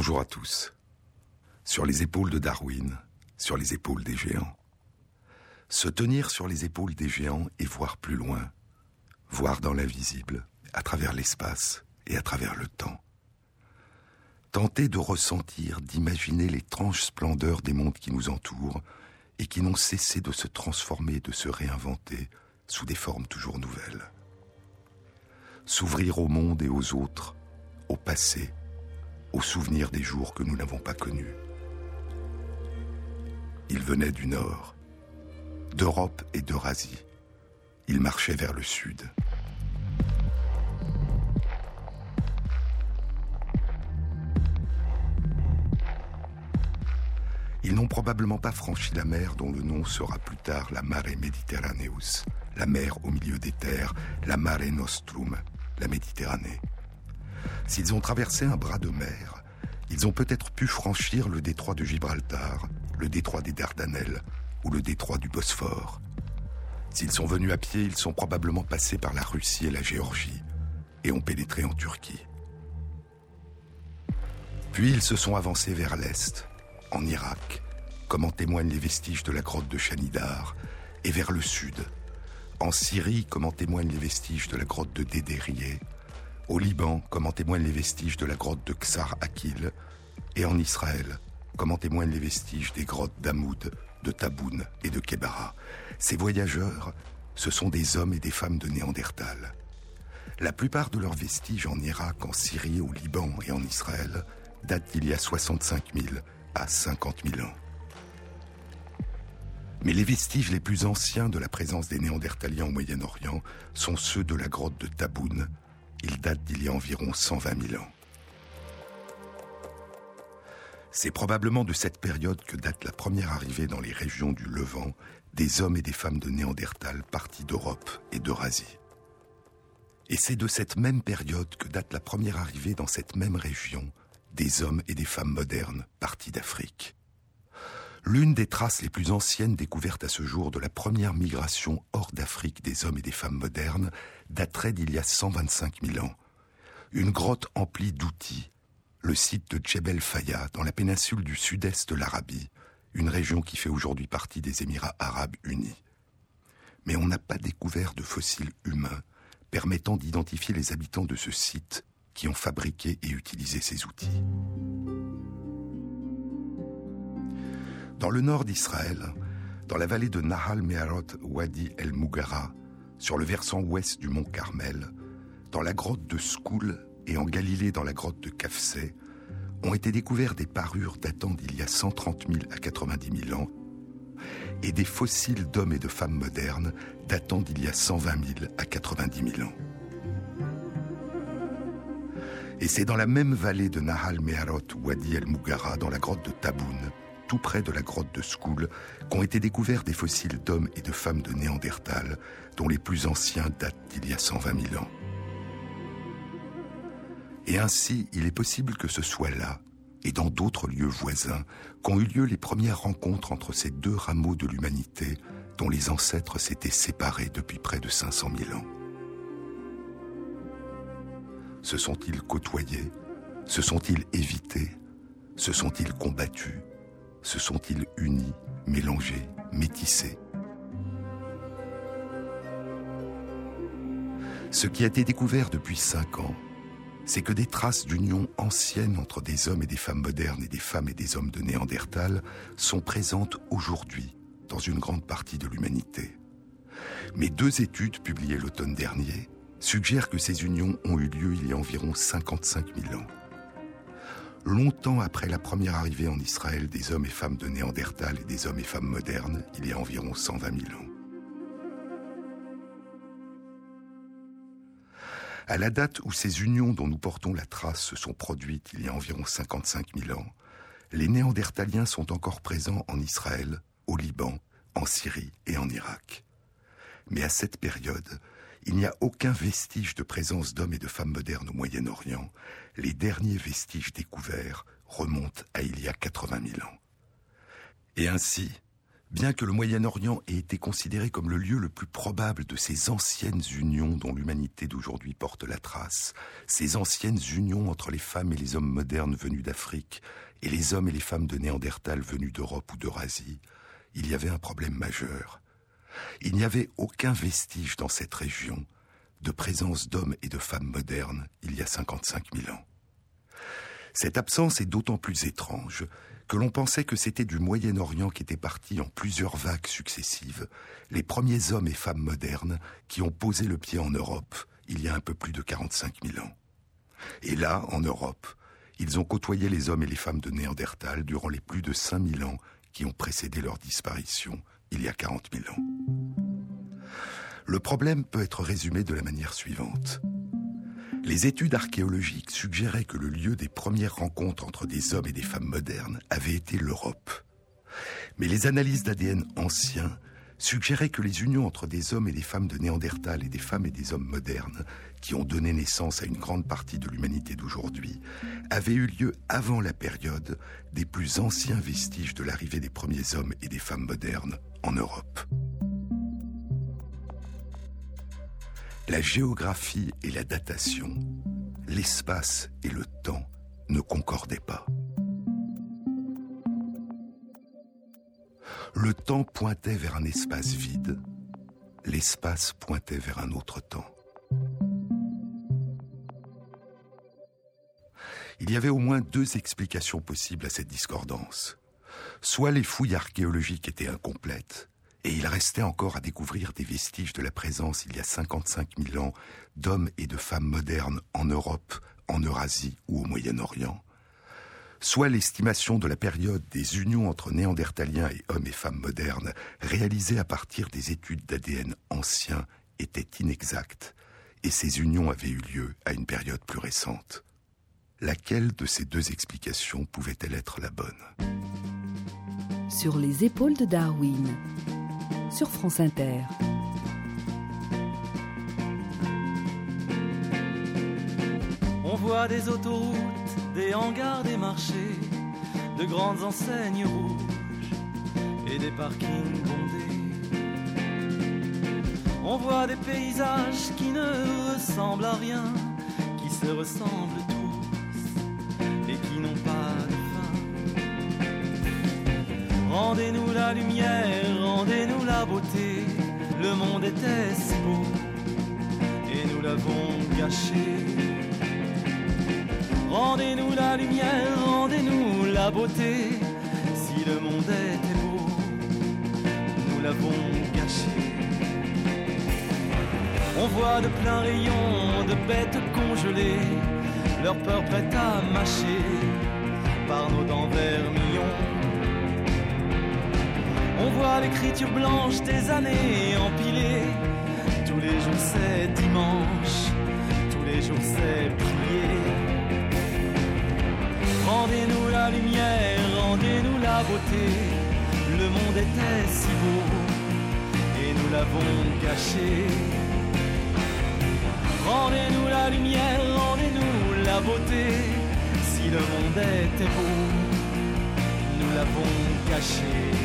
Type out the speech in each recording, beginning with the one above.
Bonjour à tous. Sur les épaules de Darwin, sur les épaules des géants. Se tenir sur les épaules des géants et voir plus loin, voir dans l'invisible, à travers l'espace et à travers le temps. Tenter de ressentir, d'imaginer l'étrange splendeur des mondes qui nous entourent et qui n'ont cessé de se transformer, de se réinventer sous des formes toujours nouvelles. S'ouvrir au monde et aux autres, au passé, aux souvenirs des jours que nous n'avons pas connus. Il venait du nord, d'Europe et d'Eurasie. Il marchait vers le sud. Ils n'ont probablement pas franchi la mer dont le nom sera plus tard la Mare Mediterraneus, la mer au milieu des terres, la Mare Nostrum, la Méditerranée. S'ils ont traversé un bras de mer, ils ont peut-être pu franchir le détroit de Gibraltar, le détroit des Dardanelles ou le détroit du Bosphore. S'ils sont venus à pied, ils sont probablement passés par la Russie et la Géorgie et ont pénétré en Turquie. Puis ils se sont avancés vers l'est, en Irak, comme en témoignent les vestiges de la grotte de Chanidar, et vers le sud, en Syrie, comme en témoignent les vestiges de la grotte de Dédérié, au Liban, comme en témoignent les vestiges de la grotte de Ksar Akil, et en Israël, comme en témoignent les vestiges des grottes d'Amoud, de Taboun et de Kebara. Ces voyageurs, ce sont des hommes et des femmes de Néandertal. La plupart de leurs vestiges en Irak, en Syrie, au Liban et en Israël datent d'il y a 65 000 à 50 000 ans. Mais les vestiges les plus anciens de la présence des Néandertaliens au Moyen-Orient sont ceux de la grotte de Taboun. Ils datent d'il y a environ 120 000 ans. C'est probablement de cette période que date la première arrivée dans les régions du Levant des hommes et des femmes de Néandertal partis d'Europe et d'Eurasie. Et c'est de cette même période que date la première arrivée dans cette même région des hommes et des femmes modernes partis d'Afrique. L'une des traces les plus anciennes découvertes à ce jour de la première migration hors d'Afrique des hommes et des femmes modernes daterait d'il y a 125 000 ans. Une grotte emplie d'outils, le site de Djebel Faya, dans la péninsule du sud-est de l'Arabie, une région qui fait aujourd'hui partie des Émirats arabes unis. Mais on n'a pas découvert de fossiles humains permettant d'identifier les habitants de ce site qui ont fabriqué et utilisé ces outils. Dans le nord d'Israël, dans la vallée de Nahal Meharot Wadi El Mugara, sur le versant ouest du mont Carmel, dans la grotte de Skoul et en Galilée dans la grotte de Kafsé, ont été découverts des parures datant d'il y a 130 000 à 90 000 ans et des fossiles d'hommes et de femmes modernes datant d'il y a 120 000 à 90 000 ans. Et c'est dans la même vallée de Nahal Meharot Wadi El Mugara, dans la grotte de Taboun, tout près de la grotte de Skoul, qu'ont été découverts des fossiles d'hommes et de femmes de Néandertal, dont les plus anciens datent d'il y a 120 000 ans. Et ainsi, il est possible que ce soit là, et dans d'autres lieux voisins, qu'ont eu lieu les premières rencontres entre ces deux rameaux de l'humanité dont les ancêtres s'étaient séparés depuis près de 500 000 ans. Se sont-ils côtoyés? Se sont-ils évités? Se sont-ils combattus? Se sont-ils unis, mélangés, métissés Ce qui a été découvert depuis cinq ans, c'est que des traces d'union ancienne entre des hommes et des femmes modernes et des femmes et des hommes de Néandertal sont présentes aujourd'hui dans une grande partie de l'humanité. Mais deux études publiées l'automne dernier suggère que ces unions ont eu lieu il y a environ 55 000 ans. Longtemps après la première arrivée en Israël des hommes et femmes de Néandertal et des hommes et femmes modernes, il y a environ 120 000 ans. À la date où ces unions dont nous portons la trace se sont produites il y a environ 55 000 ans, les Néandertaliens sont encore présents en Israël, au Liban, en Syrie et en Irak. Mais à cette période, il n'y a aucun vestige de présence d'hommes et de femmes modernes au Moyen-Orient. Les derniers vestiges découverts remontent à il y a 80 000 ans. Et ainsi, Bien que le Moyen-Orient ait été considéré comme le lieu le plus probable de ces anciennes unions dont l'humanité d'aujourd'hui porte la trace, ces anciennes unions entre les femmes et les hommes modernes venus d'Afrique et les hommes et les femmes de Néandertal venus d'Europe ou d'Eurasie, il y avait un problème majeur. Il n'y avait aucun vestige dans cette région de présence d'hommes et de femmes modernes il y a 55 000 ans. Cette absence est d'autant plus étrange que l'on pensait que c'était du Moyen-Orient qu'étaient partis en plusieurs vagues successives les premiers hommes et femmes modernes qui ont posé le pied en Europe il y a un peu plus de 45 000 ans. Et là, en Europe, ils ont côtoyé les hommes et les femmes de Néandertal durant les plus de 5000 ans qui ont précédé leur disparition il y a 40 000 ans. Le problème peut être résumé de la manière suivante. Les études archéologiques suggéraient que le lieu des premières rencontres entre des hommes et des femmes modernes avait été l'Europe. Mais les analyses d'ADN anciens suggéraient que les unions entre des hommes et des femmes de Néandertal et des femmes et des hommes modernes, qui ont donné naissance à une grande partie de l'humanité d'aujourd'hui, avaient eu lieu avant la période des plus anciens vestiges de l'arrivée des premiers hommes et des femmes modernes en Europe. La géographie et la datation, l'espace et le temps ne concordaient pas. Le temps pointait vers un espace vide, l'espace pointait vers un autre temps. Il y avait au moins deux explications possibles à cette discordance. Soit les fouilles archéologiques étaient incomplètes, et il restait encore à découvrir des vestiges de la présence il y a 55 000 ans d'hommes et de femmes modernes en Europe, en Eurasie ou au Moyen-Orient. Soit l'estimation de la période des unions entre néandertaliens et hommes et femmes modernes réalisées à partir des études d'ADN anciens était inexacte, et ces unions avaient eu lieu à une période plus récente. Laquelle de ces deux explications pouvait-elle être la bonne? Sur les épaules de Darwin sur France Inter. On voit des autoroutes, des hangars, des marchés, de grandes enseignes rouges et des parkings bondés. On voit des paysages qui ne ressemblent à rien, qui se ressemblent tous Rendez-nous la lumière, rendez-nous la beauté. Le monde était si beau et nous l'avons gâché. Rendez-nous la lumière, rendez-nous la beauté. Si le monde était beau, nous l'avons gâché. On voit de pleins rayons de bêtes congelées, leur peur prête à mâcher par nos dents vermillons. On voit l'écriture blanche des années empilées. Tous les jours c'est dimanche, tous les jours c'est prier. Rendez-nous la lumière, rendez-nous la beauté. Le monde était si beau et nous l'avons gâché. Rendez-nous la lumière, rendez-nous la beauté. Si le monde était beau, nous l'avons caché.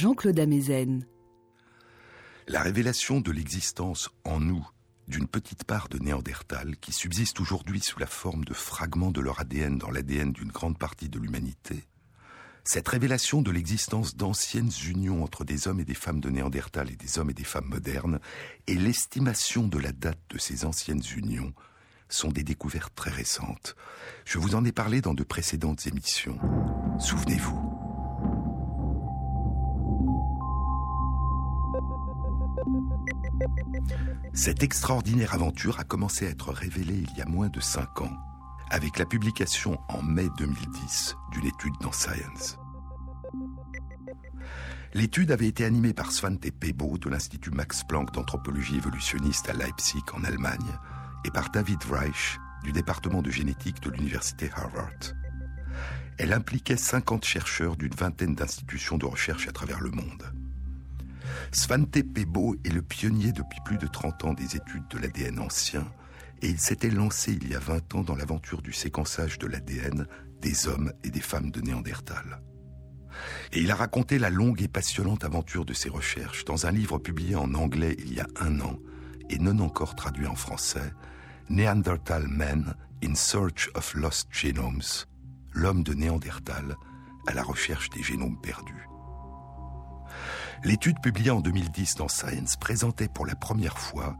Jean-Claude Amezen. La révélation de l'existence en nous d'une petite part de Néandertal qui subsiste aujourd'hui sous la forme de fragments de leur ADN dans l'ADN d'une grande partie de l'humanité, cette révélation de l'existence d'anciennes unions entre des hommes et des femmes de Néandertal et des hommes et des femmes modernes et l'estimation de la date de ces anciennes unions sont des découvertes très récentes. Je vous en ai parlé dans de précédentes émissions. Souvenez-vous. Cette extraordinaire aventure a commencé à être révélée il y a moins de cinq ans, avec la publication en mai 2010 d'une étude dans Science. L'étude avait été animée par Svante Pebo de l'Institut Max Planck d'anthropologie évolutionniste à Leipzig en Allemagne et par David Reich du département de génétique de l'université Harvard. Elle impliquait 50 chercheurs d'une vingtaine d'institutions de recherche à travers le monde. Svante Pebo est le pionnier depuis plus de 30 ans des études de l'ADN ancien et il s'était lancé il y a 20 ans dans l'aventure du séquençage de l'ADN des hommes et des femmes de Néandertal. Et il a raconté la longue et passionnante aventure de ses recherches dans un livre publié en anglais il y a un an et non encore traduit en français, Neanderthal Men in Search of Lost Genomes, l'homme de Néandertal à la recherche des génomes perdus. L'étude publiée en 2010 dans Science présentait pour la première fois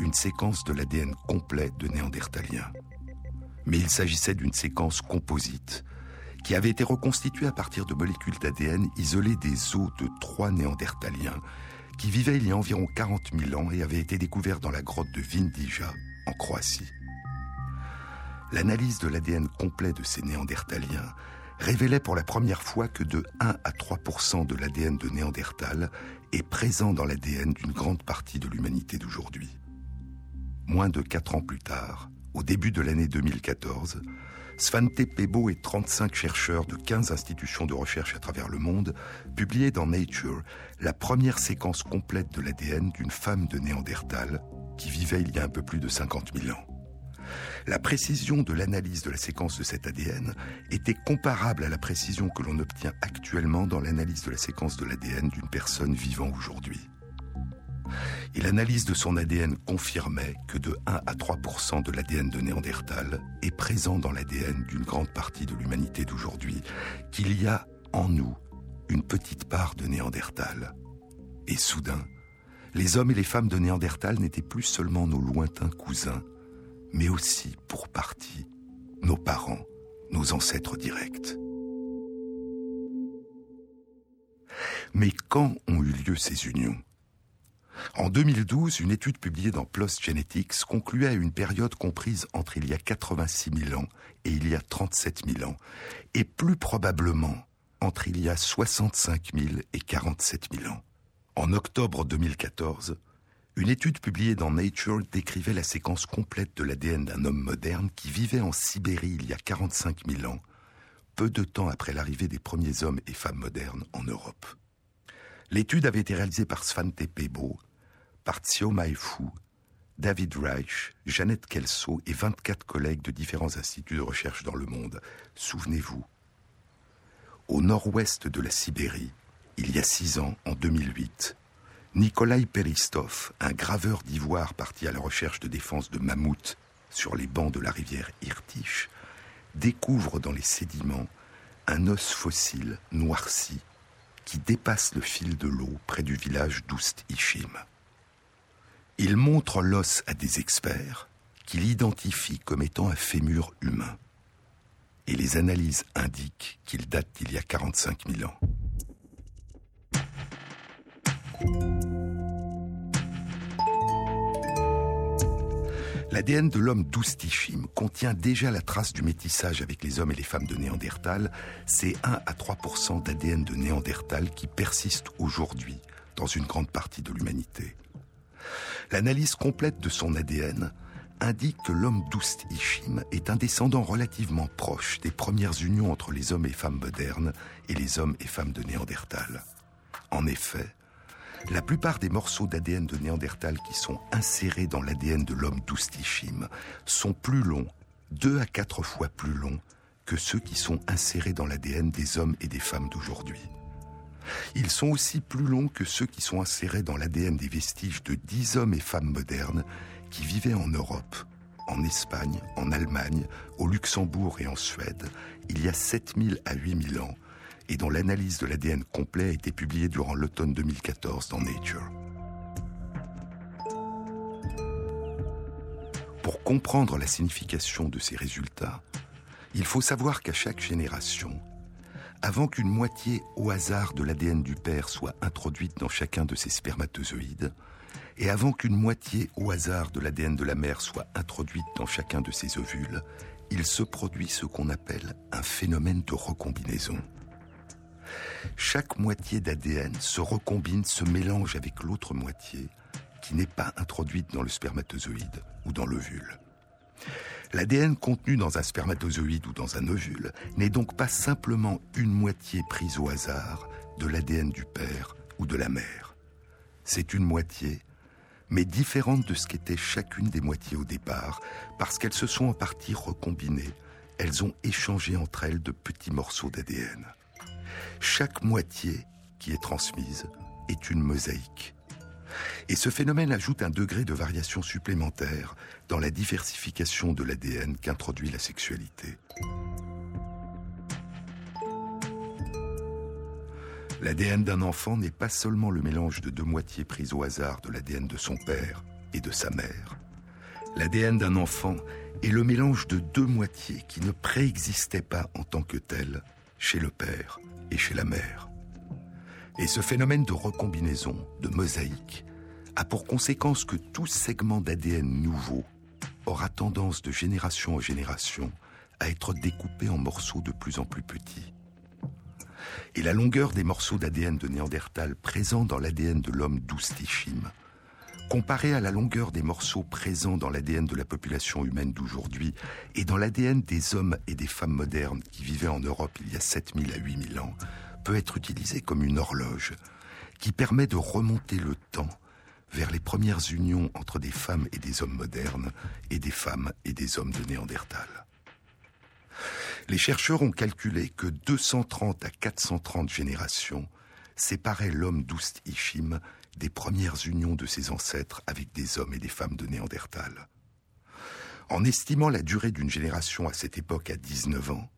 une séquence de l'ADN complet de Néandertaliens. Mais il s'agissait d'une séquence composite qui avait été reconstituée à partir de molécules d'ADN isolées des os de trois Néandertaliens qui vivaient il y a environ 40 000 ans et avaient été découverts dans la grotte de Vindija, en Croatie. L'analyse de l'ADN complet de ces Néandertaliens révélait pour la première fois que de 1 à 3% de l'ADN de Néandertal est présent dans l'ADN d'une grande partie de l'humanité d'aujourd'hui. Moins de 4 ans plus tard, au début de l'année 2014, Svante Pebo et 35 chercheurs de 15 institutions de recherche à travers le monde publiaient dans Nature la première séquence complète de l'ADN d'une femme de Néandertal qui vivait il y a un peu plus de 50 000 ans. La précision de l'analyse de la séquence de cet ADN était comparable à la précision que l'on obtient actuellement dans l'analyse de la séquence de l'ADN d'une personne vivant aujourd'hui. Et l'analyse de son ADN confirmait que de 1 à 3% de l'ADN de Néandertal est présent dans l'ADN d'une grande partie de l'humanité d'aujourd'hui, qu'il y a en nous une petite part de Néandertal. Et soudain, les hommes et les femmes de Néandertal n'étaient plus seulement nos lointains cousins, mais aussi, pour partie, nos parents, nos ancêtres directs. Mais quand ont eu lieu ces unions? En 2012, une étude publiée dans PLOS Genetics concluait à une période comprise entre il y a 86 000 ans et il y a 37 000 ans, et plus probablement entre il y a 65 000 et 47 000 ans. En octobre 2014, une étude publiée dans Nature décrivait la séquence complète de l'ADN d'un homme moderne qui vivait en Sibérie il y a 45 000 ans, peu de temps après l'arrivée des premiers hommes et femmes modernes en Europe. L'étude avait été réalisée par Svante Pebo, par Tsio Maifu, David Reich, Jeannette Kelso et 24 collègues de différents instituts de recherche dans le monde. Souvenez-vous, au nord-ouest de la Sibérie, il y a six ans, en 2008, Nikolai Peristov, un graveur d'ivoire parti à la recherche de défense de mammouths sur les bancs de la rivière Irtych, découvre dans les sédiments un os fossile noirci qui dépasse le fil de l'eau près du village d'Oust-Ishim. Il montre l'os à des experts qui l'identifient comme étant un fémur humain. Et les analyses indiquent qu'il date d'il y a 45 000 ans. L'ADN de l'homme d'Oustishim contient déjà la trace du métissage avec les hommes et les femmes de Néandertal. C'est 1 à 3% d'ADN de Néandertal qui persiste aujourd'hui dans une grande partie de l'humanité. L'analyse complète de son ADN indique que l'homme d'Oust-Ishim est un descendant relativement proche des premières unions entre les hommes et femmes modernes et les hommes et femmes de Néandertal. En effet, la plupart des morceaux d'ADN de Néandertal qui sont insérés dans l'ADN de l'homme d'Oustishim sont plus longs, deux à quatre fois plus longs que ceux qui sont insérés dans l'ADN des hommes et des femmes d'aujourd'hui. Ils sont aussi plus longs que ceux qui sont insérés dans l'ADN des vestiges de dix hommes et femmes modernes qui vivaient en Europe, en Espagne, en Allemagne, au Luxembourg et en Suède, il y a 7000 à 8000 ans, et dont l'analyse de l'ADN complet a été publiée durant l'automne 2014 dans Nature. Pour comprendre la signification de ces résultats, il faut savoir qu'à chaque génération, avant qu'une moitié au hasard de l'ADN du père soit introduite dans chacun de ses spermatozoïdes, et avant qu'une moitié au hasard de l'ADN de la mère soit introduite dans chacun de ses ovules, il se produit ce qu'on appelle un phénomène de recombinaison. Chaque moitié d'ADN se recombine, se mélange avec l'autre moitié qui n'est pas introduite dans le spermatozoïde ou dans l'ovule. L'ADN contenu dans un spermatozoïde ou dans un ovule n'est donc pas simplement une moitié prise au hasard de l'ADN du père ou de la mère. C'est une moitié, mais différente de ce qu'était chacune des moitiés au départ, parce qu'elles se sont en partie recombinées, elles ont échangé entre elles de petits morceaux d'ADN. Chaque moitié qui est transmise est une mosaïque. Et ce phénomène ajoute un degré de variation supplémentaire dans la diversification de l'ADN qu'introduit la sexualité. L'ADN d'un enfant n'est pas seulement le mélange de deux moitiés prises au hasard de l'ADN de son père et de sa mère. L'ADN d'un enfant est le mélange de deux moitiés qui ne préexistaient pas en tant que telles chez le père chez la mère. Et ce phénomène de recombinaison, de mosaïque, a pour conséquence que tout segment d'ADN nouveau aura tendance de génération en génération à être découpé en morceaux de plus en plus petits. Et la longueur des morceaux d'ADN de Néandertal présents dans l'ADN de l'homme d'Oustichim, comparée à la longueur des morceaux présents dans l'ADN de la population humaine d'aujourd'hui et dans l'ADN des hommes et des femmes modernes qui vivaient en Europe il y a 7000 à 8000 ans, peut être utilisé comme une horloge qui permet de remonter le temps vers les premières unions entre des femmes et des hommes modernes et des femmes et des hommes de Néandertal. Les chercheurs ont calculé que 230 à 430 générations séparaient l'homme d'Oust-Ishim des premières unions de ses ancêtres avec des hommes et des femmes de Néandertal. En estimant la durée d'une génération à cette époque à 19 ans,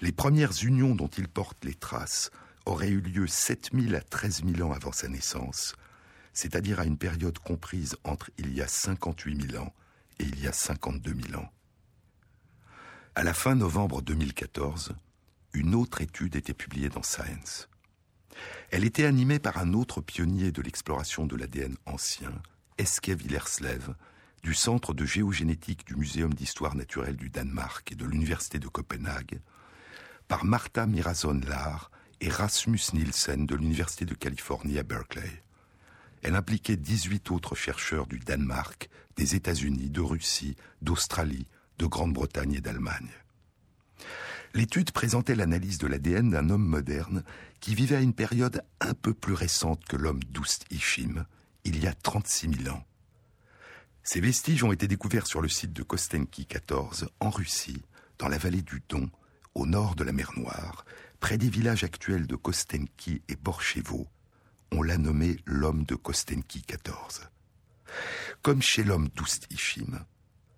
les premières unions dont il porte les traces auraient eu lieu 7000 à 13 000 ans avant sa naissance, c'est-à-dire à une période comprise entre il y a 58 000 ans et il y a 52 000 ans. À la fin novembre 2014, une autre étude était publiée dans Science. Elle était animée par un autre pionnier de l'exploration de l'ADN ancien, Eske Villerslev, du Centre de géogénétique du Muséum d'histoire naturelle du Danemark et de l'Université de Copenhague, par Martha Mirason-Lar et Rasmus Nielsen de l'Université de Californie à Berkeley. Elle impliquait 18 autres chercheurs du Danemark, des États-Unis, de Russie, d'Australie, de Grande-Bretagne et d'Allemagne. L'étude présentait l'analyse de l'ADN d'un homme moderne qui vivait à une période un peu plus récente que l'homme d'Oust-Ishim, il y a 36 000 ans. Ces vestiges ont été découverts sur le site de Kostenki 14, en Russie, dans la vallée du Don, au nord de la mer Noire, près des villages actuels de Kostenki et Borchevo, on l'a nommé l'homme de Kostenki 14. Comme chez l'homme d'Oust-Ishim,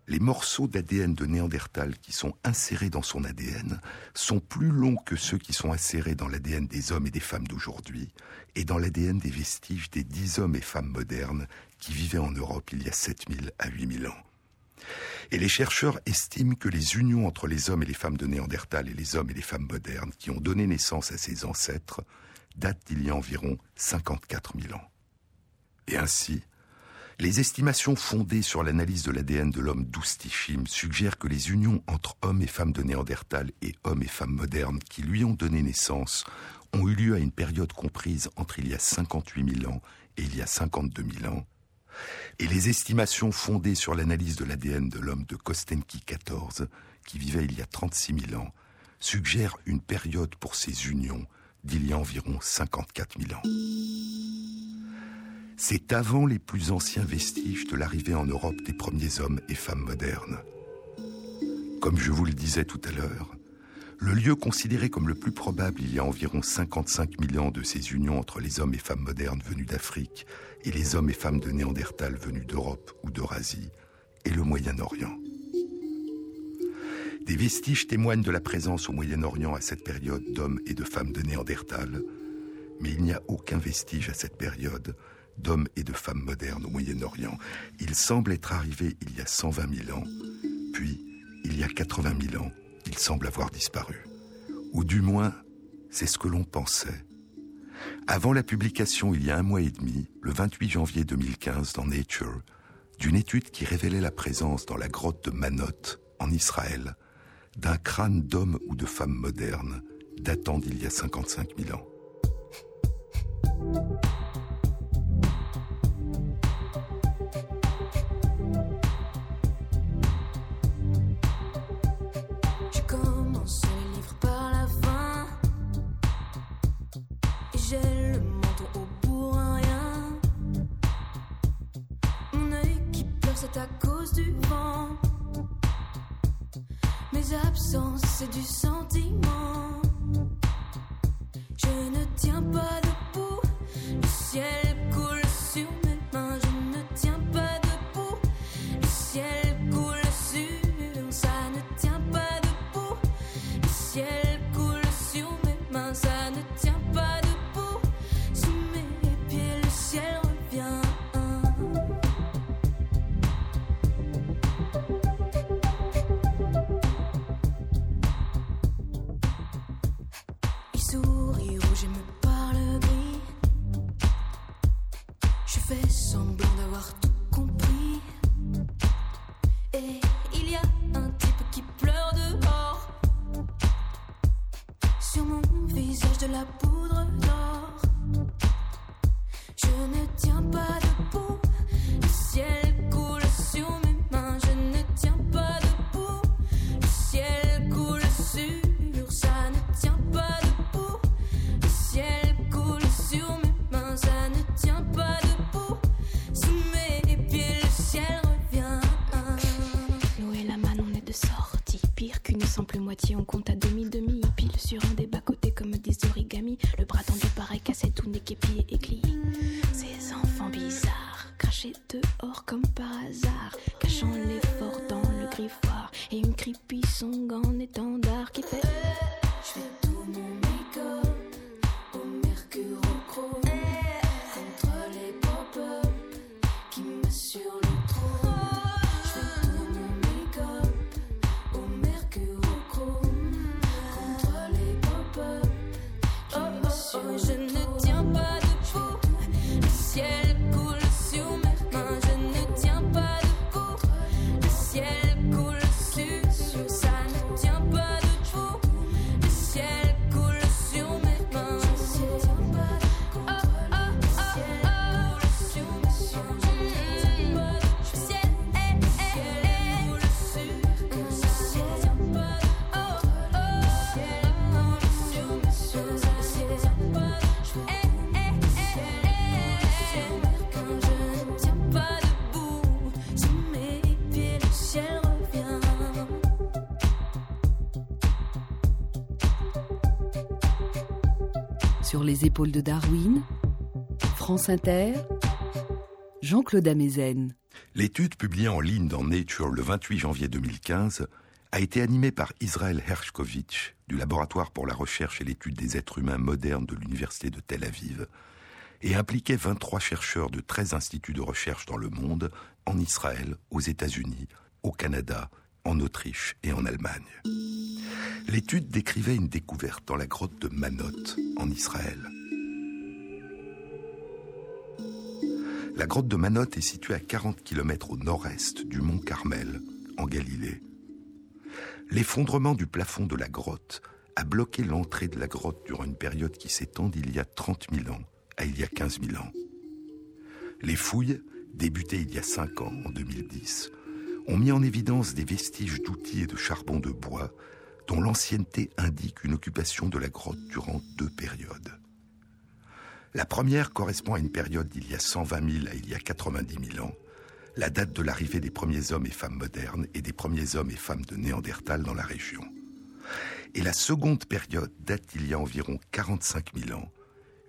les morceaux d'ADN de Néandertal qui sont insérés dans son ADN sont plus longs que ceux qui sont insérés dans l'ADN des hommes et des femmes d'aujourd'hui et dans l'ADN des vestiges des dix hommes et femmes modernes qui vivaient en Europe il y a 7000 à 8000 ans. Et les chercheurs estiment que les unions entre les hommes et les femmes de Néandertal et les hommes et les femmes modernes qui ont donné naissance à ces ancêtres date d'il y a environ 54 000 ans. Et ainsi, les estimations fondées sur l'analyse de l'ADN de l'homme d'Oustichim suggèrent que les unions entre hommes et femmes de Néandertal et hommes et femmes modernes qui lui ont donné naissance ont eu lieu à une période comprise entre il y a 58 000 ans et il y a 52 000 ans. Et les estimations fondées sur l'analyse de l'ADN de l'homme de Kostenki 14, qui vivait il y a 36 000 ans, suggèrent une période pour ces unions d'il y a environ 54 000 ans. C'est avant les plus anciens vestiges de l'arrivée en Europe des premiers hommes et femmes modernes. Comme je vous le disais tout à l'heure, Le lieu considéré comme le plus probable il y a environ 55 000 ans de ces unions entre les hommes et femmes modernes venus d'Afrique et les hommes et femmes de Néandertal venus d'Europe ou d'Eurasie est le Moyen-Orient. Des vestiges témoignent de la présence au Moyen-Orient à cette période d'hommes et de femmes de Néandertal, mais il n'y a aucun vestige à cette période d'hommes et de femmes modernes au Moyen-Orient. Il semble être arrivé il y a 120 000 ans, puis il y a 80 000 ans, il semble avoir disparu. Ou du moins, c'est ce que l'on pensait. Avant la publication, il y a un mois et demi, le 28 janvier 2015, dans Nature, d'une étude qui révélait la présence dans la grotte de Manot, en Israël, d'un crâne d'homme ou de femme moderne datant d'il y a 55 000 ans. C'est du sentiment. Je ne tiens pas épaules de Darwin, France Inter, Jean-Claude Amezen. L'étude publiée en ligne dans Nature le 28 janvier 2015 a été animée par Israël Hershkovitch du laboratoire pour la recherche et l'étude des êtres humains modernes de l'université de Tel Aviv et impliquait 23 chercheurs de 13 instituts de recherche dans le monde, en Israël, aux États-Unis, au Canada, en Autriche et en Allemagne. L'étude décrivait une découverte dans la grotte de Manot, en Israël. La grotte de Manot est située à 40 km au nord-est du mont Carmel, en Galilée. L'effondrement du plafond de la grotte a bloqué l'entrée de la grotte durant une période qui s'étend d'il y a 30 000 ans à il y a 15 000 ans. Les fouilles, débutées il y a 5 ans, en 2010, ont mis en évidence des vestiges d'outils et de charbon de bois dont l'ancienneté indique une occupation de la grotte durant deux périodes. La première correspond à une période d'il y a 120 000 à il y a 90 000 ans, la date de l'arrivée des premiers hommes et femmes modernes et des premiers hommes et femmes de Néandertal dans la région. Et la seconde période date d'il y a environ 45 000 ans,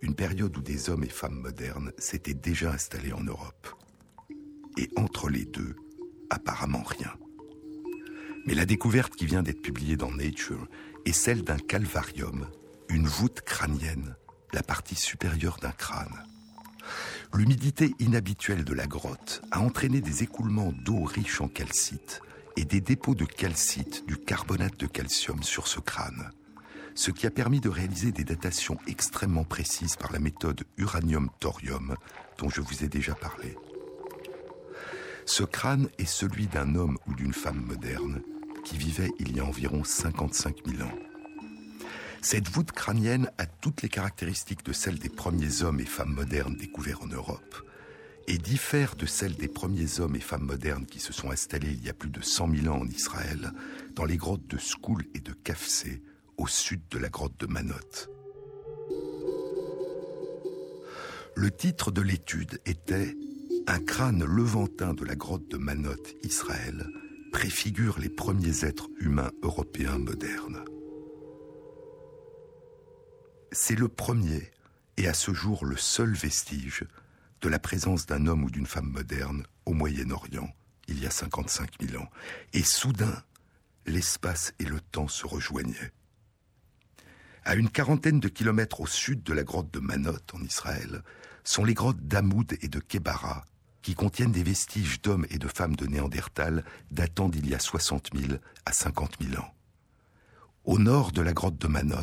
une période où des hommes et femmes modernes s'étaient déjà installés en Europe. Et entre les deux, apparemment rien. Mais la découverte qui vient d'être publiée dans Nature est celle d'un calvarium, une voûte crânienne, la partie supérieure d'un crâne. L'humidité inhabituelle de la grotte a entraîné des écoulements d'eau riches en calcite et des dépôts de calcite, du carbonate de calcium sur ce crâne, ce qui a permis de réaliser des datations extrêmement précises par la méthode uranium-thorium dont je vous ai déjà parlé. Ce crâne est celui d'un homme ou d'une femme moderne qui vivait il y a environ 55 000 ans. Cette voûte crânienne a toutes les caractéristiques de celles des premiers hommes et femmes modernes découverts en Europe et diffère de celles des premiers hommes et femmes modernes qui se sont installés il y a plus de 100 000 ans en Israël, dans les grottes de Skoul et de Kafsé, au sud de la grotte de Manot. Le titre de l'étude était Un crâne levantin de la grotte de Manot, Israël, préfigure les premiers êtres humains européens modernes. C'est le premier, et à ce jour le seul vestige, de la présence d'un homme ou d'une femme moderne au Moyen-Orient, il y a 55 000 ans. Et soudain, l'espace et le temps se rejoignaient. À une quarantaine de kilomètres au sud de la grotte de Manot, en Israël, sont les grottes d'Amoud et de Kebara, qui contiennent des vestiges d'hommes et de femmes de Néandertal datant d'il y a 60 000 à 50 000 ans. Au nord de la grotte de Manot,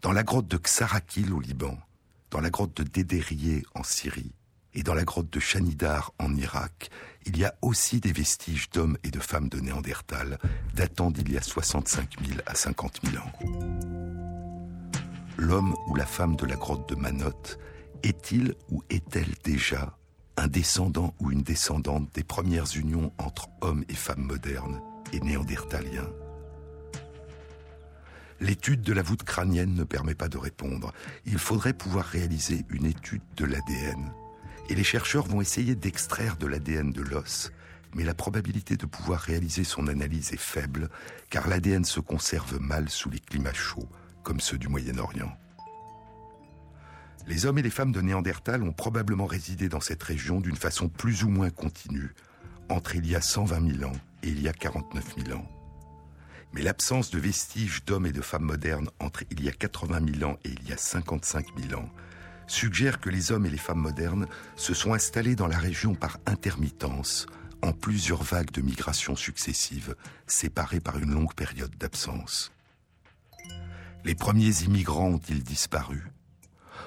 dans la grotte de Xarakil au Liban, dans la grotte de Dédérié en Syrie et dans la grotte de Chanidar en Irak, il y a aussi des vestiges d'hommes et de femmes de Néandertal datant d'il y a 65 000 à 50 000 ans. L'homme ou la femme de la grotte de Manot est-il ou est-elle déjà un descendant ou une descendante des premières unions entre hommes et femmes modernes et néandertaliens? L'étude de la voûte crânienne ne permet pas de répondre. Il faudrait pouvoir réaliser une étude de l'ADN. Et les chercheurs vont essayer d'extraire de l'ADN de l'os, mais la probabilité de pouvoir réaliser son analyse est faible, car l'ADN se conserve mal sous les climats chauds, comme ceux du Moyen-Orient. Les hommes et les femmes de Néandertal ont probablement résidé dans cette région d'une façon plus ou moins continue, entre il y a 120 000 ans et il y a 49 000 ans mais l'absence de vestiges d'hommes et de femmes modernes entre il y a 80 000 ans et il y a 55 000 ans suggère que les hommes et les femmes modernes se sont installés dans la région par intermittence, en plusieurs vagues de migration successives, séparées par une longue période d'absence. Les premiers immigrants ont-ils disparu?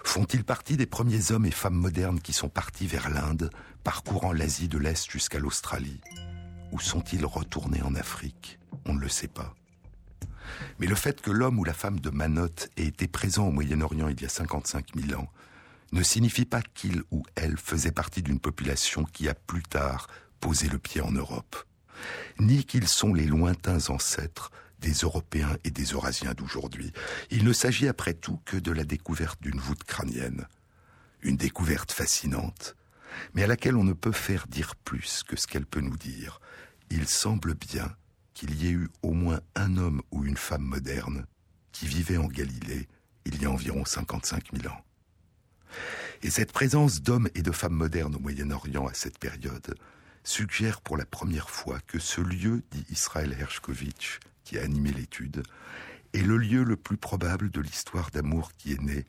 Font-ils partie des premiers hommes et femmes modernes qui sont partis vers l'Inde, parcourant l'Asie de l'Est jusqu'à l'Australie? Ou sont-ils retournés en Afrique? On ne le sait pas. Mais le fait que l'homme ou la femme de Manotte ait été présent au Moyen-Orient il y a 55 000 ans ne signifie pas qu'il ou elle faisait partie d'une population qui a plus tard posé le pied en Europe, ni qu'ils sont les lointains ancêtres des Européens et des Eurasiens d'aujourd'hui. Il ne s'agit après tout que de la découverte d'une voûte crânienne. Une découverte fascinante, mais à laquelle on ne peut faire dire plus que ce qu'elle peut nous dire. Il semble bien qu'il y ait eu au moins un homme ou une femme moderne qui vivait en Galilée il y a environ 55 000 ans. Et cette présence d'hommes et de femmes modernes au Moyen-Orient à cette période suggère pour la première fois que ce lieu, dit Israël Hershkovitch, qui a animé l'étude, est le lieu le plus probable de l'histoire d'amour qui est née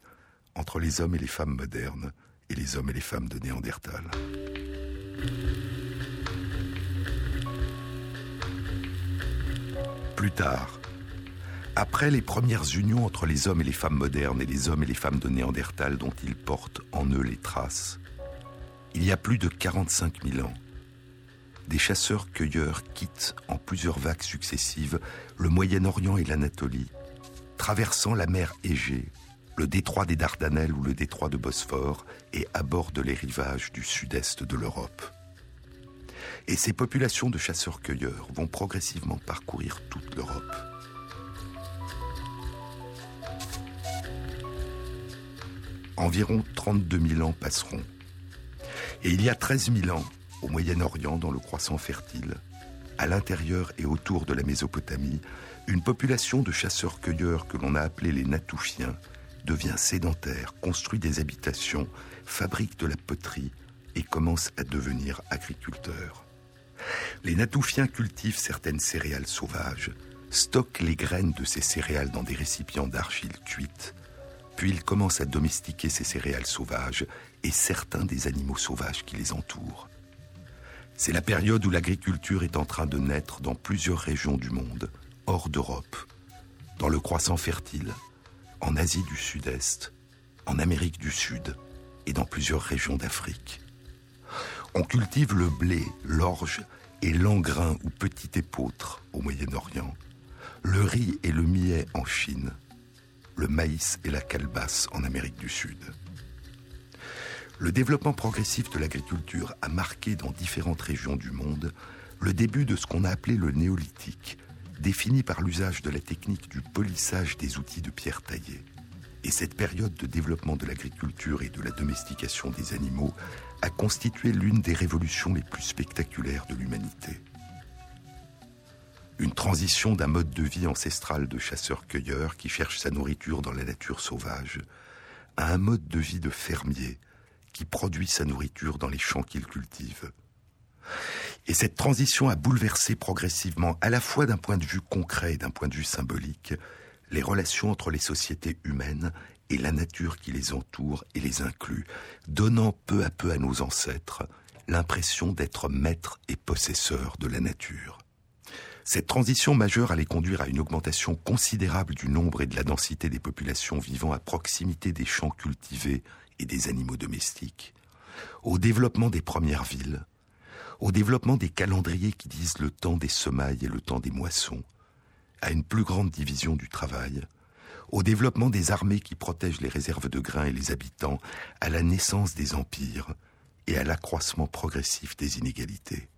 entre les hommes et les femmes modernes et les hommes et les femmes de Néandertal. Plus tard, après les premières unions entre les hommes et les femmes modernes et les hommes et les femmes de Néandertal dont ils portent en eux les traces, il y a plus de 45 000 ans, des chasseurs-cueilleurs quittent en plusieurs vagues successives le Moyen-Orient et l'Anatolie, traversant la mer Égée, le détroit des Dardanelles ou le détroit de Bosphore et abordent les rivages du sud-est de l'Europe. Et ces populations de chasseurs-cueilleurs vont progressivement parcourir toute l'Europe. Environ 32 000 ans passeront. Et il y a 13 000 ans, au Moyen-Orient, dans le croissant fertile, à l'intérieur et autour de la Mésopotamie, une population de chasseurs-cueilleurs que l'on a appelés les Natoufiens devient sédentaire, construit des habitations, fabrique de la poterie et commence à devenir agriculteur. Les Natoufiens cultivent certaines céréales sauvages, stockent les graines de ces céréales dans des récipients d'argile cuite, puis ils commencent à domestiquer ces céréales sauvages et certains des animaux sauvages qui les entourent. C'est la période où l'agriculture est en train de naître dans plusieurs régions du monde, hors d'Europe, dans le croissant fertile, en Asie du Sud-Est, en Amérique du Sud et dans plusieurs régions d'Afrique. On cultive le blé, l'orge et l'engrain ou petit épeautre au Moyen-Orient, le riz et le millet en Chine, le maïs et la calebasse en Amérique du Sud. Le développement progressif de l'agriculture a marqué dans différentes régions du monde le début de ce qu'on a appelé le néolithique, défini par l'usage de la technique du polissage des outils de pierre taillée. Et cette période de développement de l'agriculture et de la domestication des animaux a constitué l'une des révolutions les plus spectaculaires de l'humanité. Une transition d'un mode de vie ancestral de chasseur-cueilleur qui cherche sa nourriture dans la nature sauvage à un mode de vie de fermier qui produit sa nourriture dans les champs qu'il cultive. Et cette transition a bouleversé progressivement, à la fois d'un point de vue concret et d'un point de vue symbolique, les relations entre les sociétés humaines et la nature qui les entoure et les inclut, donnant peu à peu à nos ancêtres l'impression d'être maîtres et possesseurs de la nature. Cette transition majeure allait conduire à une augmentation considérable du nombre et de la densité des populations vivant à proximité des champs cultivés et des animaux domestiques, au développement des premières villes, au développement des calendriers qui disent le temps des semailles et le temps des moissons, à une plus grande division du travail, au développement des armées qui protègent les réserves de grains et les habitants, à la naissance des empires et à l'accroissement progressif des inégalités.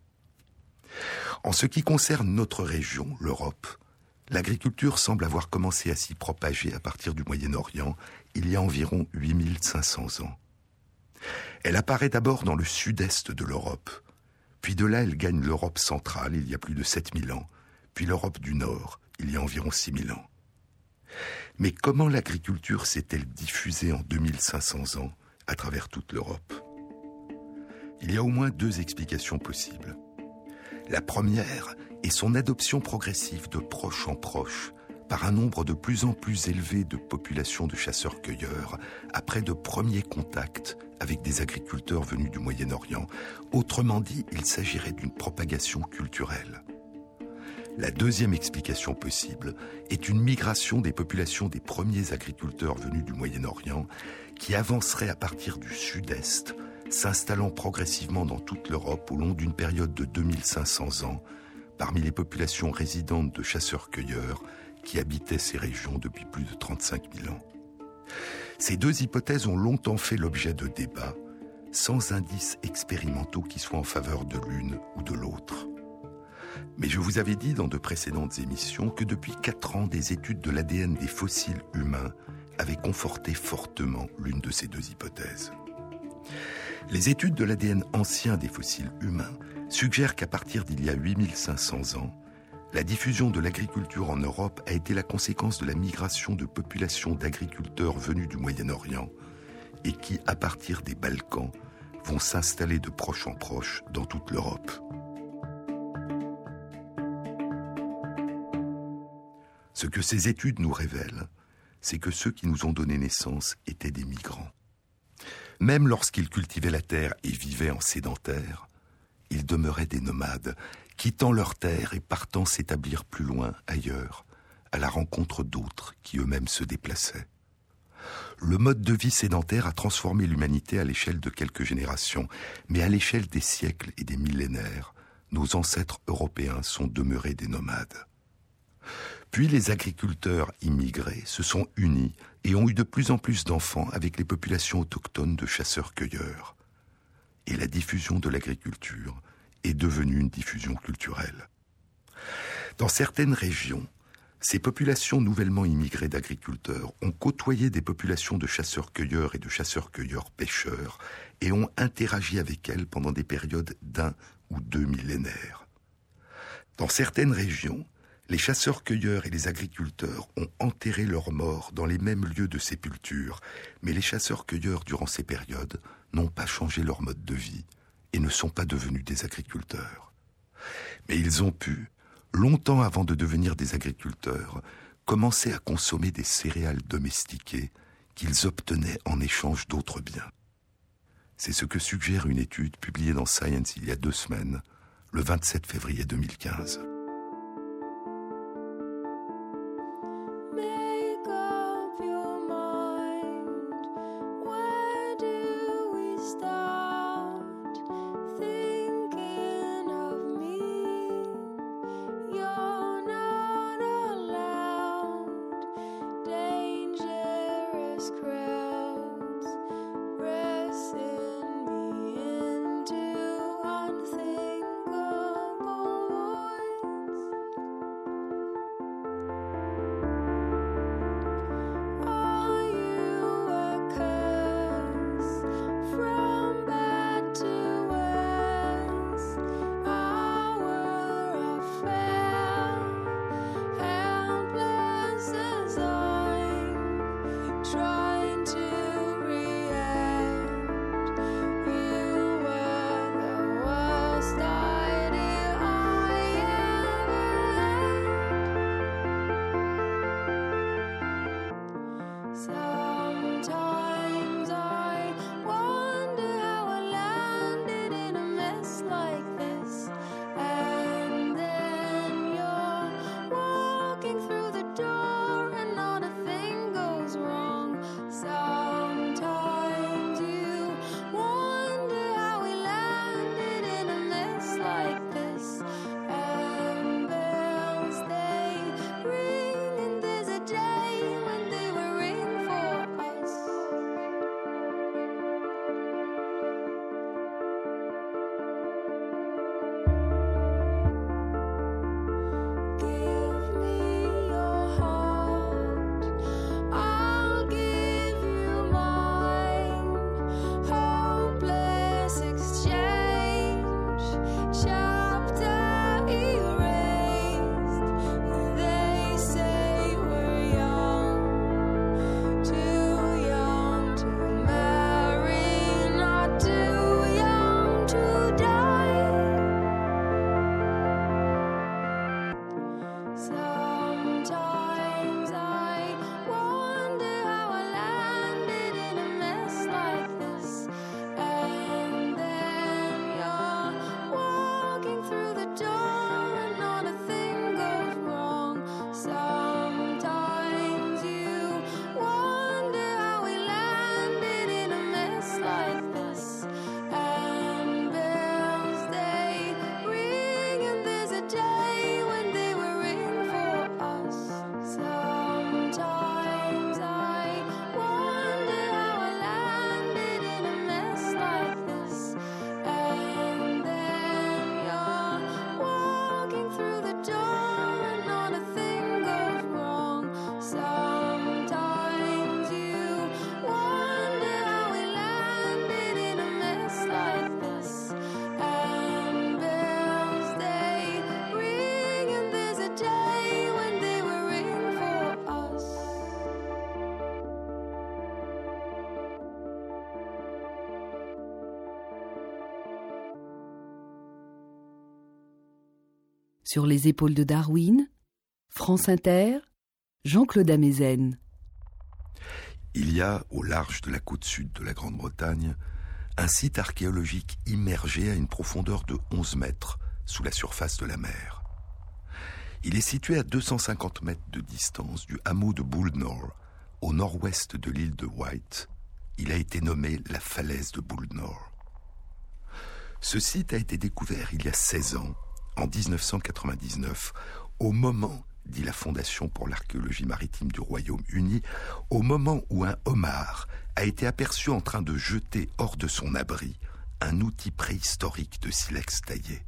En ce qui concerne notre région, l'Europe, l'agriculture semble avoir commencé à s'y propager à partir du Moyen-Orient il y a environ 8500 ans. Elle apparaît d'abord dans le sud-est de l'Europe, puis de là elle gagne l'Europe centrale il y a plus de 7000 ans, puis l'Europe du Nord il y a environ 6000 ans. Mais comment l'agriculture s'est-elle diffusée en 2500 ans à travers toute l'Europe? Il y a au moins deux explications possibles. La première est son adoption progressive de proche en proche par un nombre de plus en plus élevé de populations de chasseurs-cueilleurs après de premiers contacts avec des agriculteurs venus du Moyen-Orient. Autrement dit, il s'agirait d'une propagation culturelle. La deuxième explication possible est une migration des populations des premiers agriculteurs venus du Moyen-Orient qui avancerait à partir du sud-est, s'installant progressivement dans toute l'Europe au long d'une période de 2500 ans, parmi les populations résidentes de chasseurs-cueilleurs qui habitaient ces régions depuis plus de 35 000 ans. Ces deux hypothèses ont longtemps fait l'objet de débats, sans indices expérimentaux qui soient en faveur de l'une ou de l'autre. Mais je vous avais dit dans de précédentes émissions que depuis quatre ans, des études de l'ADN des fossiles humains avaient conforté fortement l'une de ces deux hypothèses. Les études de l'ADN ancien des fossiles humains suggèrent qu'à partir d'il y a 8500 ans, la diffusion de l'agriculture en Europe a été la conséquence de la migration de populations d'agriculteurs venus du Moyen-Orient et qui, à partir des Balkans, vont s'installer de proche en proche dans toute l'Europe. Ce que ces études nous révèlent, c'est que ceux qui nous ont donné naissance étaient des migrants. Même lorsqu'ils cultivaient la terre et vivaient en sédentaire, ils demeuraient des nomades, quittant leur terre et partant s'établir plus loin, ailleurs, à la rencontre d'autres qui eux-mêmes se déplaçaient. Le mode de vie sédentaire a transformé l'humanité à l'échelle de quelques générations, mais à l'échelle des siècles et des millénaires, nos ancêtres européens sont demeurés des nomades. Puis les agriculteurs immigrés se sont unis et ont eu de plus en plus d'enfants avec les populations autochtones de chasseurs-cueilleurs. Et la diffusion de l'agriculture est devenue une diffusion culturelle. Dans certaines régions, ces populations nouvellement immigrées d'agriculteurs ont côtoyé des populations de chasseurs-cueilleurs et de chasseurs-cueilleurs-pêcheurs et ont interagi avec elles pendant des périodes d'un ou deux millénaires. Dans certaines régions, les chasseurs-cueilleurs et les agriculteurs ont enterré leurs morts dans les mêmes lieux de sépulture, mais les chasseurs-cueilleurs, durant ces périodes, n'ont pas changé leur mode de vie et ne sont pas devenus des agriculteurs. Mais ils ont pu, longtemps avant de devenir des agriculteurs, commencer à consommer des céréales domestiquées qu'ils obtenaient en échange d'autres biens. C'est ce que suggère une étude publiée dans Science il y a deux semaines, le 27 février 2015. So. Sur les épaules de Darwin, France Inter, Jean-Claude Amezen. Il y a, au large de la côte sud de la Grande-Bretagne, un site archéologique immergé à une profondeur de 11 mètres sous la surface de la mer. Il est situé à 250 mètres de distance du hameau de Boulnor, au nord-ouest de l'île de White. Il a été nommé la falaise de Boulnor. Ce site a été découvert il y a 16 ans en 1999, au moment, dit la Fondation pour l'archéologie maritime du Royaume-Uni, au moment où un homard a été aperçu en train de jeter hors de son abri un outil préhistorique de silex taillé.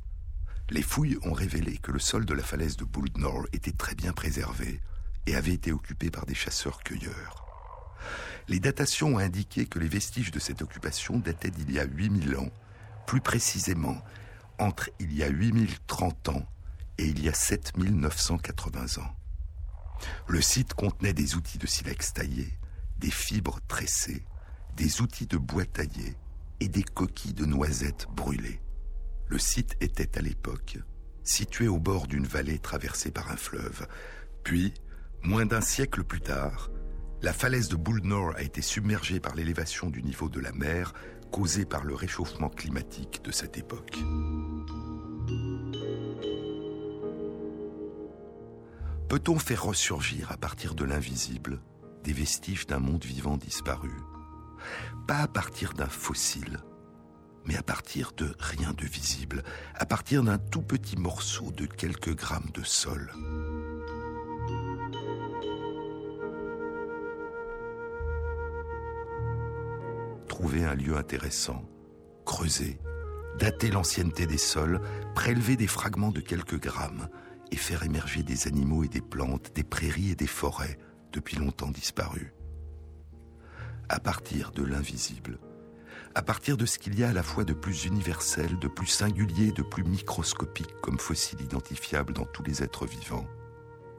Les fouilles ont révélé que le sol de la falaise de Boulnor était très bien préservé et avait été occupé par des chasseurs-cueilleurs. Les datations ont indiqué que les vestiges de cette occupation dataient d'il y a 8000 ans, plus précisément entre il y a 8030 ans et il y a 7980 ans. Le site contenait des outils de silex taillés, des fibres tressées, des outils de bois taillés et des coquilles de noisettes brûlées. Le site était à l'époque situé au bord d'une vallée traversée par un fleuve. Puis, moins d'un siècle plus tard, la falaise de Boulnor a été submergée par l'élévation du niveau de la mer causée par le réchauffement climatique de cette époque. Peut-on faire ressurgir à partir de l'invisible des vestiges d'un monde vivant disparu? Pas à partir d'un fossile, mais à partir de rien de visible, à partir d'un tout petit morceau de quelques grammes de sol. Trouver un lieu intéressant, creuser, dater l'ancienneté des sols, prélever des fragments de quelques grammes et faire émerger des animaux et des plantes, des prairies et des forêts depuis longtemps disparus. À partir de l'invisible, à partir de ce qu'il y a à la fois de plus universel, de plus singulier, de plus microscopique comme fossile identifiable dans tous les êtres vivants,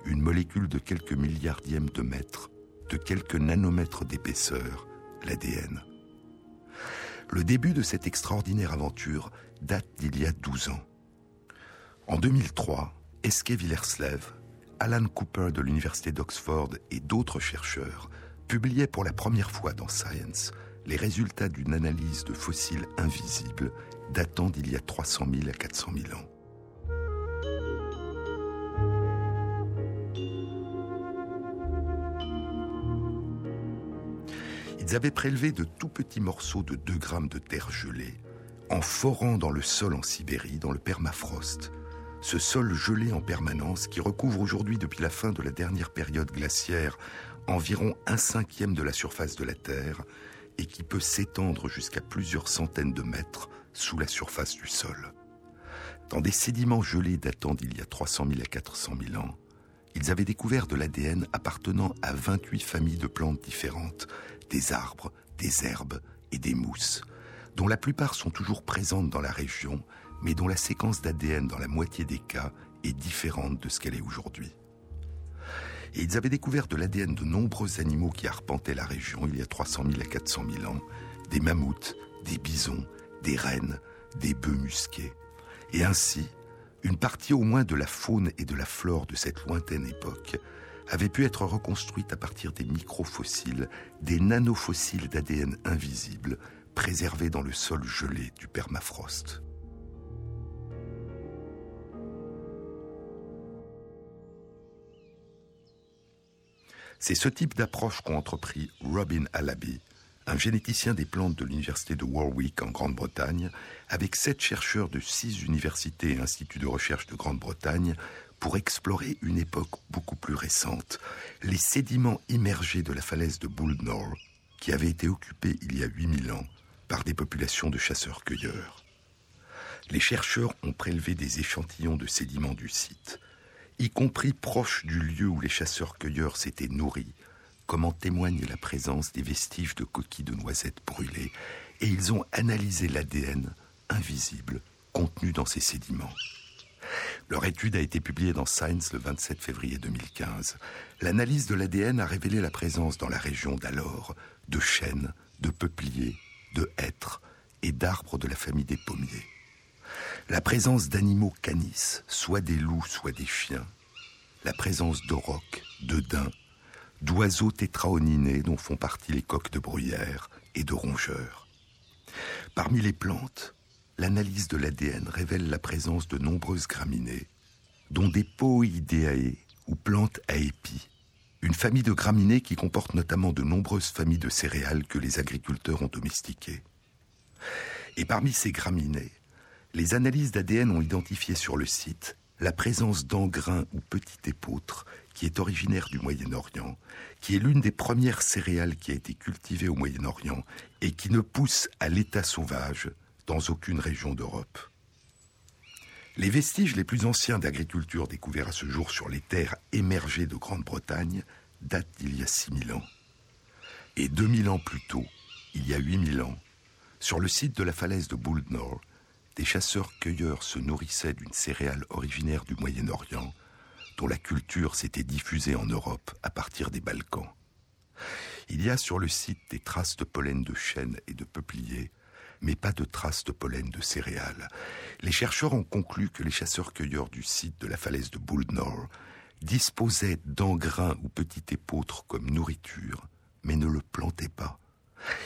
une molécule de quelques milliardièmes de mètres, de quelques nanomètres d'épaisseur, l'ADN. Le début de cette extraordinaire aventure date d'il y a 12 ans. En 2003, Eske Villerslev, Alan Cooper de l'Université d'Oxford et d'autres chercheurs publiaient pour la première fois dans Science les résultats d'une analyse de fossiles invisibles datant d'il y a 300 000 à 400 000 ans. Ils avaient prélevé de tout petits morceaux de 2 grammes de terre gelée, en forant dans le sol en Sibérie, dans le permafrost, ce sol gelé en permanence qui recouvre aujourd'hui depuis la fin de la dernière période glaciaire environ un cinquième de la surface de la Terre et qui peut s'étendre jusqu'à plusieurs centaines de mètres sous la surface du sol. Dans des sédiments gelés datant d'il y a 300 000 à 400 000 ans, ils avaient découvert de l'ADN appartenant à 28 familles de plantes différentes, des arbres, des herbes et des mousses, dont la plupart sont toujours présentes dans la région, mais dont la séquence d'ADN dans la moitié des cas est différente de ce qu'elle est aujourd'hui ils avaient découvert de l'ADN de nombreux animaux qui arpentaient la région il y a 300 000 à 400 000 ans, des mammouths, des bisons, des rennes, des bœufs musqués. Et ainsi, une partie au moins de la faune et de la flore de cette lointaine époque avait pu être reconstruite à partir des microfossiles, des nanofossiles d'ADN invisibles, préservés dans le sol gelé du permafrost. C'est ce type d'approche qu'ont entrepris Robin Alabi, un généticien des plantes de l'université de Warwick en Grande-Bretagne, avec sept chercheurs de six universités et instituts de recherche de Grande-Bretagne, pour explorer une époque beaucoup plus récente, les sédiments immergés de la falaise de Bullnor, qui avait été occupée il y a 8000 ans par des populations de chasseurs-cueilleurs. Les chercheurs ont prélevé des échantillons de sédiments du site y compris proche du lieu où les chasseurs-cueilleurs s'étaient nourris, comme en témoigne la présence des vestiges de coquilles de noisettes brûlées, et ils ont analysé l'ADN invisible contenu dans ces sédiments. Leur étude a été publiée dans Science le 27 février 2015. L'analyse de l'ADN a révélé la présence dans la région d'alors de chênes, de peupliers, de hêtres et d'arbres de la famille des pommiers la présence d'animaux canis, soit des loups, soit des chiens, la présence d'aurochs, de daims, d'oiseaux tétraoninés dont font partie les coques de bruyère et de rongeurs. Parmi les plantes, l'analyse de l'ADN révèle la présence de nombreuses graminées, dont des Poideae ou plantes à épis, une famille de graminées qui comporte notamment de nombreuses familles de céréales que les agriculteurs ont domestiquées. Et parmi ces graminées, les analyses d'ADN ont identifié sur le site la présence d'engrain ou petit épeautre qui est originaire du Moyen-Orient, qui est l'une des premières céréales qui a été cultivée au Moyen-Orient et qui ne pousse à l'état sauvage dans aucune région d'Europe. Les vestiges les plus anciens d'agriculture découverts à ce jour sur les terres émergées de Grande-Bretagne datent d'il y a 6000 ans. Et 2000 ans plus tôt, il y a 8000 ans, sur le site de la falaise de Bouldnor, des chasseurs-cueilleurs se nourrissaient d'une céréale originaire du Moyen-Orient, dont la culture s'était diffusée en Europe à partir des Balkans. Il y a sur le site des traces de pollen de chêne et de peuplier, mais pas de traces de pollen de céréales. Les chercheurs ont conclu que les chasseurs-cueilleurs du site de la falaise de Buldnor disposaient d'engrains ou petits épeautres comme nourriture, mais ne le plantaient pas.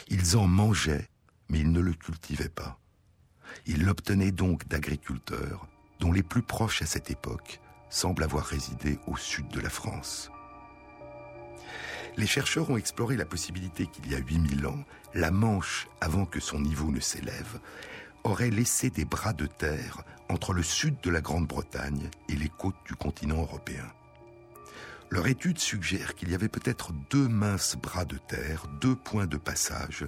Ils en mangeaient, mais ils ne le cultivaient pas. Ils l'obtenaient donc d'agriculteurs, dont les plus proches à cette époque semblent avoir résidé au sud de la France. Les chercheurs ont exploré la possibilité qu'il y a 8000 ans, la Manche, avant que son niveau ne s'élève, aurait laissé des bras de terre entre le sud de la Grande-Bretagne et les côtes du continent européen. Leur étude suggère qu'il y avait peut-être deux minces bras de terre, deux points de passage,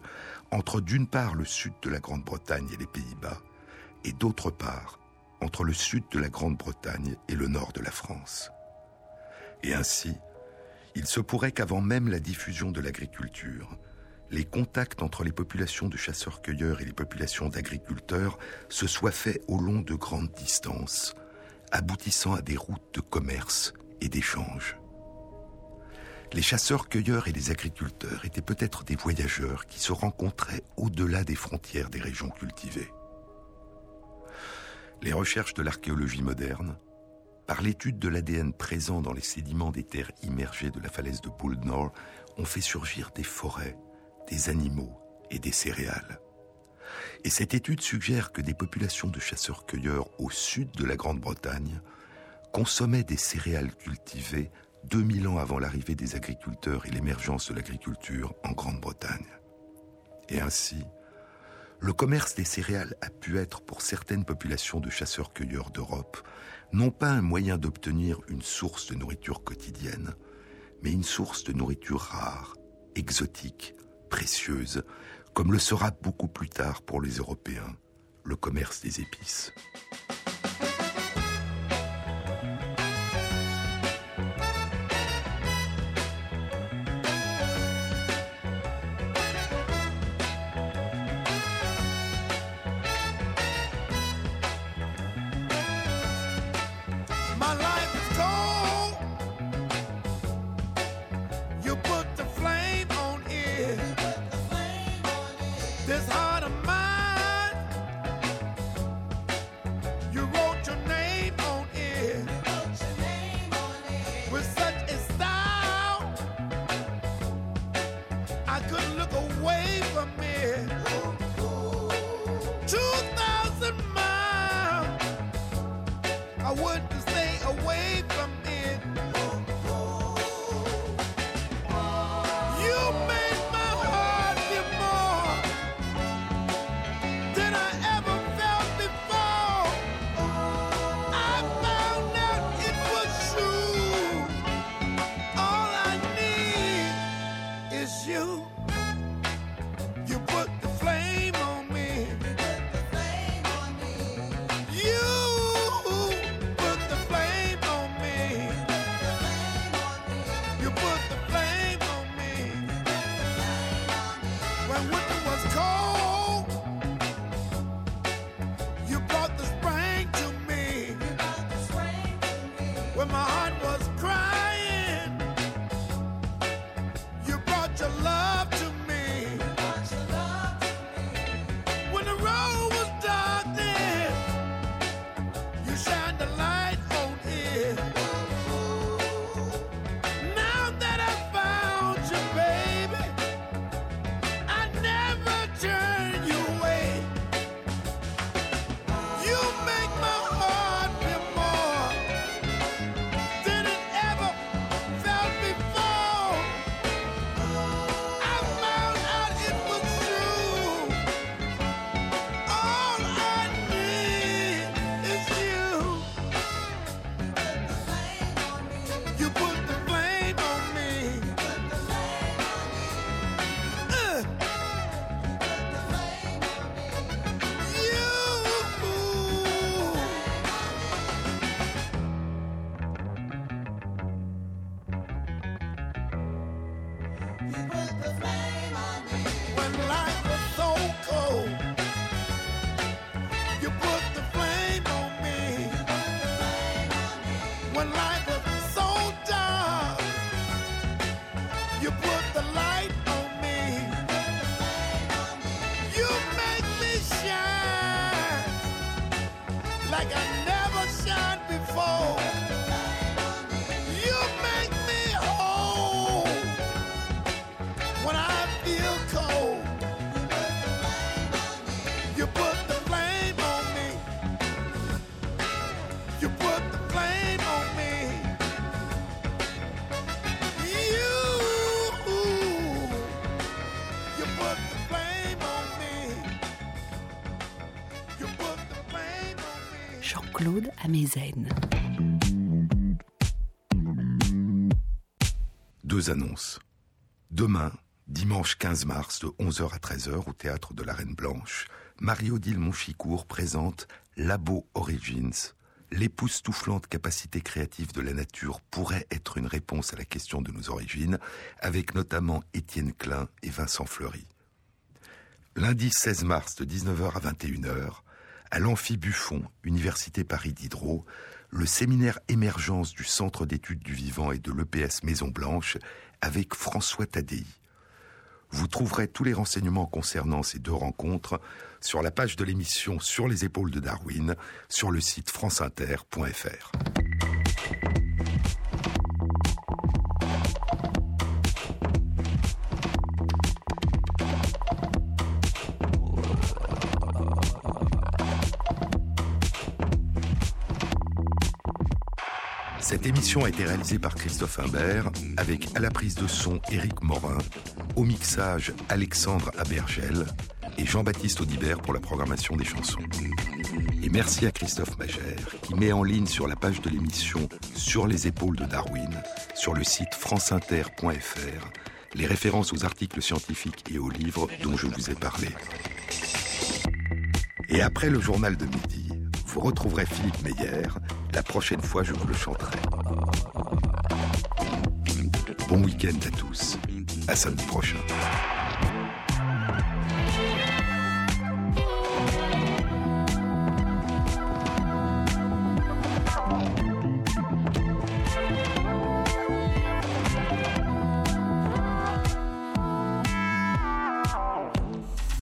entre d'une part le sud de la Grande-Bretagne et les Pays-Bas, et d'autre part entre le sud de la Grande-Bretagne et le nord de la France. Et ainsi, il se pourrait qu'avant même la diffusion de l'agriculture, les contacts entre les populations de chasseurs-cueilleurs et les populations d'agriculteurs se soient faits au long de grandes distances, aboutissant à des routes de commerce et d'échange. Les chasseurs-cueilleurs et les agriculteurs étaient peut-être des voyageurs qui se rencontraient au-delà des frontières des régions cultivées. Les recherches de l'archéologie moderne, par l'étude de l'ADN présent dans les sédiments des terres immergées de la falaise de Poule Nord, ont fait surgir des forêts, des animaux et des céréales. Et cette étude suggère que des populations de chasseurs-cueilleurs au sud de la Grande-Bretagne consommaient des céréales cultivées 2000 ans avant l'arrivée des agriculteurs et l'émergence de l'agriculture en Grande-Bretagne. Et ainsi, le commerce des céréales a pu être pour certaines populations de chasseurs-cueilleurs d'Europe non pas un moyen d'obtenir une source de nourriture quotidienne, mais une source de nourriture rare, exotique, précieuse, comme le sera beaucoup plus tard pour les Européens le commerce des épices. Deux annonces. Demain, dimanche 15 mars, de 11h à 13h, au théâtre de la Reine Blanche, Marie-Odile Monchicourt présente Labo Origins. L'époustouflante capacité créative de la nature pourrait être une réponse à la question de nos origines, avec notamment Étienne Klein et Vincent Fleury. Lundi 16 mars de 19h à 21h, à l'Amphi Buffon, Université Paris Diderot, le séminaire émergence du Centre d'études du vivant et de l'EPS Maison Blanche avec François Tadei. Vous trouverez tous les renseignements concernant ces deux rencontres sur la page de l'émission Sur les épaules de Darwin sur le site franceinter.fr. Cette émission a été réalisée par Christophe Imbert, avec à la prise de son Éric Morin, au mixage Alexandre Abergel et Jean-Baptiste Audibert pour la programmation des chansons. Et merci à Christophe Magère qui met en ligne sur la page de l'émission Sur les épaules de Darwin, sur le site franceinter.fr, les références aux articles scientifiques et aux livres dont je vous ai parlé. Et après le journal de midi, vous retrouverez Philippe Meyer. La prochaine fois, je vous le chanterai. Bon week-end à tous. À samedi prochain.